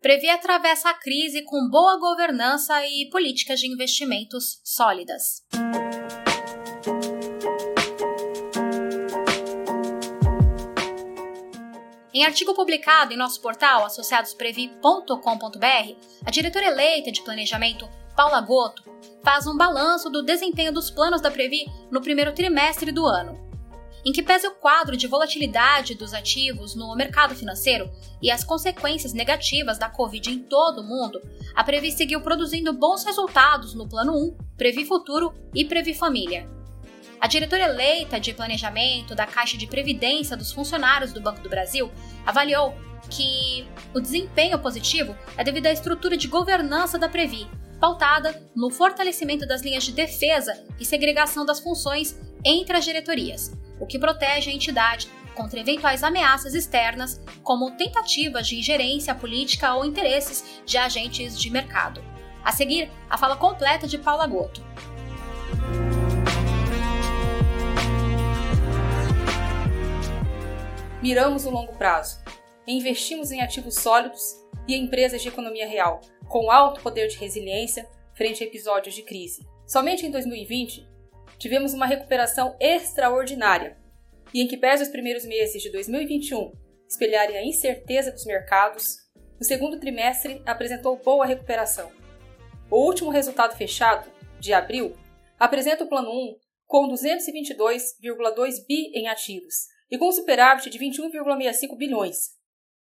Previ atravessa a crise com boa governança e políticas de investimentos sólidas. Em artigo publicado em nosso portal associadosprevi.com.br, a diretora eleita de planejamento, Paula Goto, faz um balanço do desempenho dos planos da Previ no primeiro trimestre do ano, em que pese o quadro de volatilidade dos ativos no mercado financeiro e as consequências negativas da Covid em todo o mundo, a Previ seguiu produzindo bons resultados no Plano 1, Previ Futuro e Previ Família. A diretora eleita de planejamento da Caixa de Previdência dos funcionários do Banco do Brasil avaliou que o desempenho positivo é devido à estrutura de governança da Previ, pautada no fortalecimento das linhas de defesa e segregação das funções entre as diretorias, o que protege a entidade contra eventuais ameaças externas, como tentativas de ingerência política ou interesses de agentes de mercado. A seguir, a fala completa de Paula Goto. miramos o longo prazo. Investimos em ativos sólidos e em empresas de economia real, com alto poder de resiliência frente a episódios de crise. Somente em 2020, tivemos uma recuperação extraordinária, e em que pese os primeiros meses de 2021 espelharem a incerteza dos mercados, o segundo trimestre apresentou boa recuperação. O último resultado fechado, de abril, apresenta o Plano 1 com 222,2 bi em ativos, e com um superávit de 21,65 bilhões.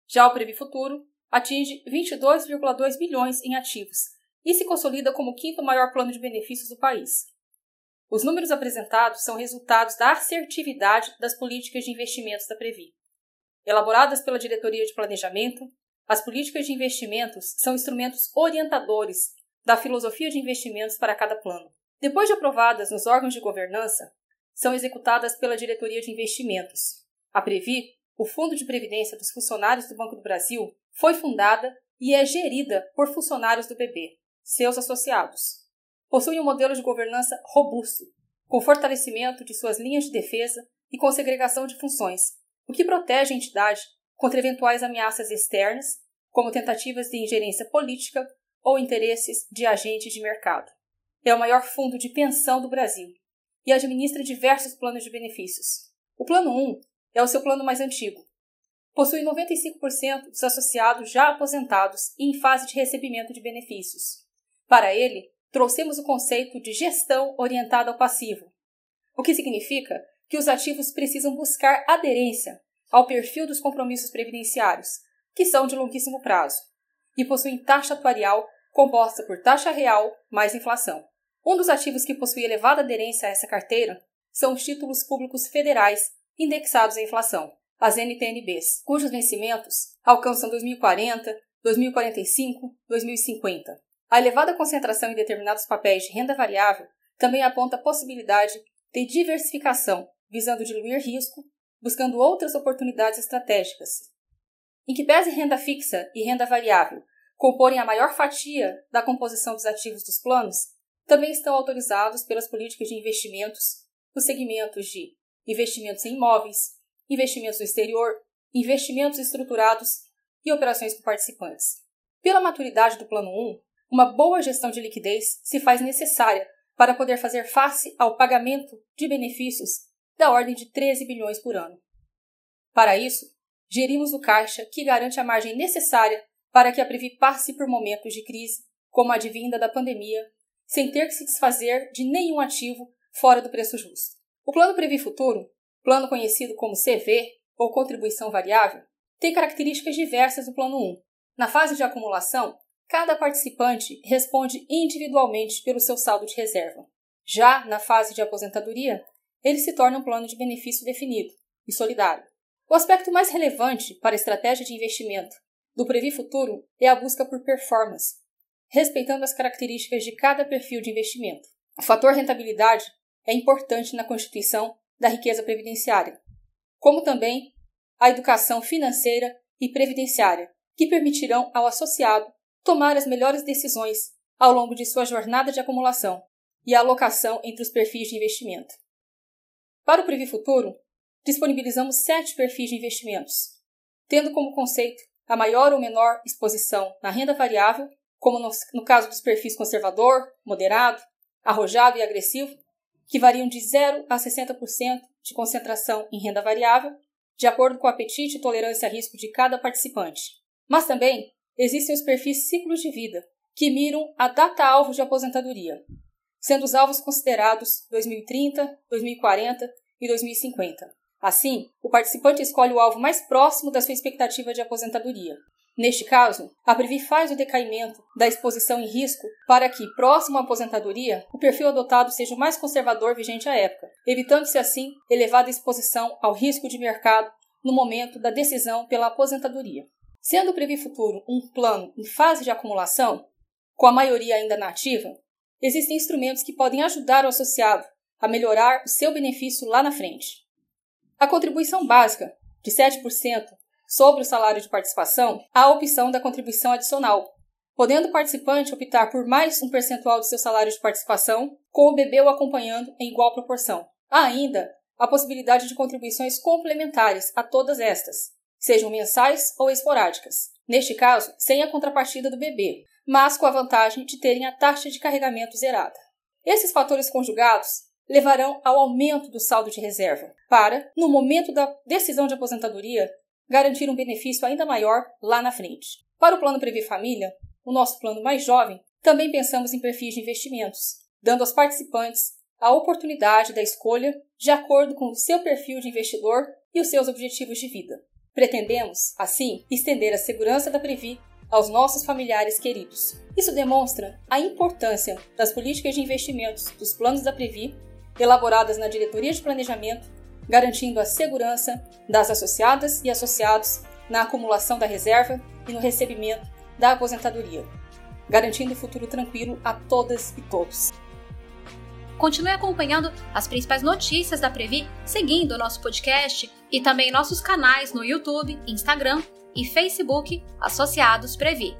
Já o Previ Futuro atinge 22,2 bilhões em ativos e se consolida como o quinto maior plano de benefícios do país. Os números apresentados são resultados da assertividade das políticas de investimentos da Previ. Elaboradas pela Diretoria de Planejamento, as políticas de investimentos são instrumentos orientadores da filosofia de investimentos para cada plano. Depois de aprovadas nos órgãos de governança, são executadas pela Diretoria de Investimentos. A Previ, o Fundo de Previdência dos Funcionários do Banco do Brasil, foi fundada e é gerida por funcionários do BB, seus associados. Possui um modelo de governança robusto, com fortalecimento de suas linhas de defesa e com segregação de funções, o que protege a entidade contra eventuais ameaças externas, como tentativas de ingerência política ou interesses de agentes de mercado. É o maior fundo de pensão do Brasil e administra diversos planos de benefícios. O Plano 1 é o seu plano mais antigo. Possui 95% dos associados já aposentados e em fase de recebimento de benefícios. Para ele, trouxemos o conceito de gestão orientada ao passivo, o que significa que os ativos precisam buscar aderência ao perfil dos compromissos previdenciários, que são de longuíssimo prazo, e possuem taxa atuarial composta por taxa real mais inflação. Um dos ativos que possui elevada aderência a essa carteira são os títulos públicos federais indexados à inflação, as NTNBs, cujos vencimentos alcançam 2040, 2045, 2050. A elevada concentração em determinados papéis de renda variável também aponta a possibilidade de diversificação, visando diluir risco, buscando outras oportunidades estratégicas. Em que pese renda fixa e renda variável comporem a maior fatia da composição dos ativos dos planos, também estão autorizados pelas políticas de investimentos nos segmentos de investimentos em imóveis, investimentos no exterior, investimentos estruturados e operações com participantes. Pela maturidade do Plano 1, uma boa gestão de liquidez se faz necessária para poder fazer face ao pagamento de benefícios da ordem de 13 bilhões por ano. Para isso, gerimos o caixa que garante a margem necessária para que a Previ passe por momentos de crise, como a advinda da pandemia sem ter que se desfazer de nenhum ativo fora do preço justo. O Plano Previ Futuro, plano conhecido como CV ou contribuição variável, tem características diversas do Plano 1. Na fase de acumulação, cada participante responde individualmente pelo seu saldo de reserva. Já na fase de aposentadoria, ele se torna um plano de benefício definido e solidário. O aspecto mais relevante para a estratégia de investimento do Previ Futuro é a busca por performance, respeitando as características de cada perfil de investimento. O fator rentabilidade é importante na constituição da riqueza previdenciária, como também a educação financeira e previdenciária, que permitirão ao associado tomar as melhores decisões ao longo de sua jornada de acumulação e a alocação entre os perfis de investimento. Para o Previ Futuro, disponibilizamos sete perfis de investimentos, tendo como conceito a maior ou menor exposição na renda variável, como no, no caso dos perfis conservador, moderado, arrojado e agressivo, que variam de 0 a 60% de concentração em renda variável, de acordo com o apetite e tolerância a risco de cada participante. Mas também existem os perfis ciclos de vida, que miram a data-alvo de aposentadoria, sendo os alvos considerados 2030, 2040 e 2050. Assim, o participante escolhe o alvo mais próximo da sua expectativa de aposentadoria. Neste caso, a Previ faz o decaimento da exposição em risco para que, próximo à aposentadoria, o perfil adotado seja o mais conservador vigente à época, evitando-se assim elevada exposição ao risco de mercado no momento da decisão pela aposentadoria. Sendo o Previ Futuro um plano em fase de acumulação, com a maioria ainda nativa, existem instrumentos que podem ajudar o associado a melhorar o seu benefício lá na frente. A contribuição básica, de 7% sobre o salário de participação, há a opção da contribuição adicional, podendo o participante optar por mais um percentual do seu salário de participação, com o bebê o acompanhando em igual proporção. Há ainda a possibilidade de contribuições complementares a todas estas, sejam mensais ou esporádicas. Neste caso, sem a contrapartida do bebê, mas com a vantagem de terem a taxa de carregamento zerada. Esses fatores conjugados levarão ao aumento do saldo de reserva, para, no momento da decisão de aposentadoria, garantir um benefício ainda maior lá na frente. Para o plano Previ Família, o nosso plano mais jovem, também pensamos em perfis de investimentos, dando aos participantes a oportunidade da escolha de acordo com o seu perfil de investidor e os seus objetivos de vida. Pretendemos, assim, estender a segurança da Previ aos nossos familiares queridos. Isso demonstra a importância das políticas de investimentos dos planos da Previ elaboradas na diretoria de planejamento, garantindo a segurança das associadas e associados na acumulação da reserva e no recebimento da aposentadoria, garantindo o futuro tranquilo a todas e todos. Continue acompanhando as principais notícias da Previ, seguindo o nosso podcast e também nossos canais no YouTube, Instagram e Facebook associados Previ.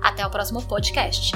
Até o próximo podcast.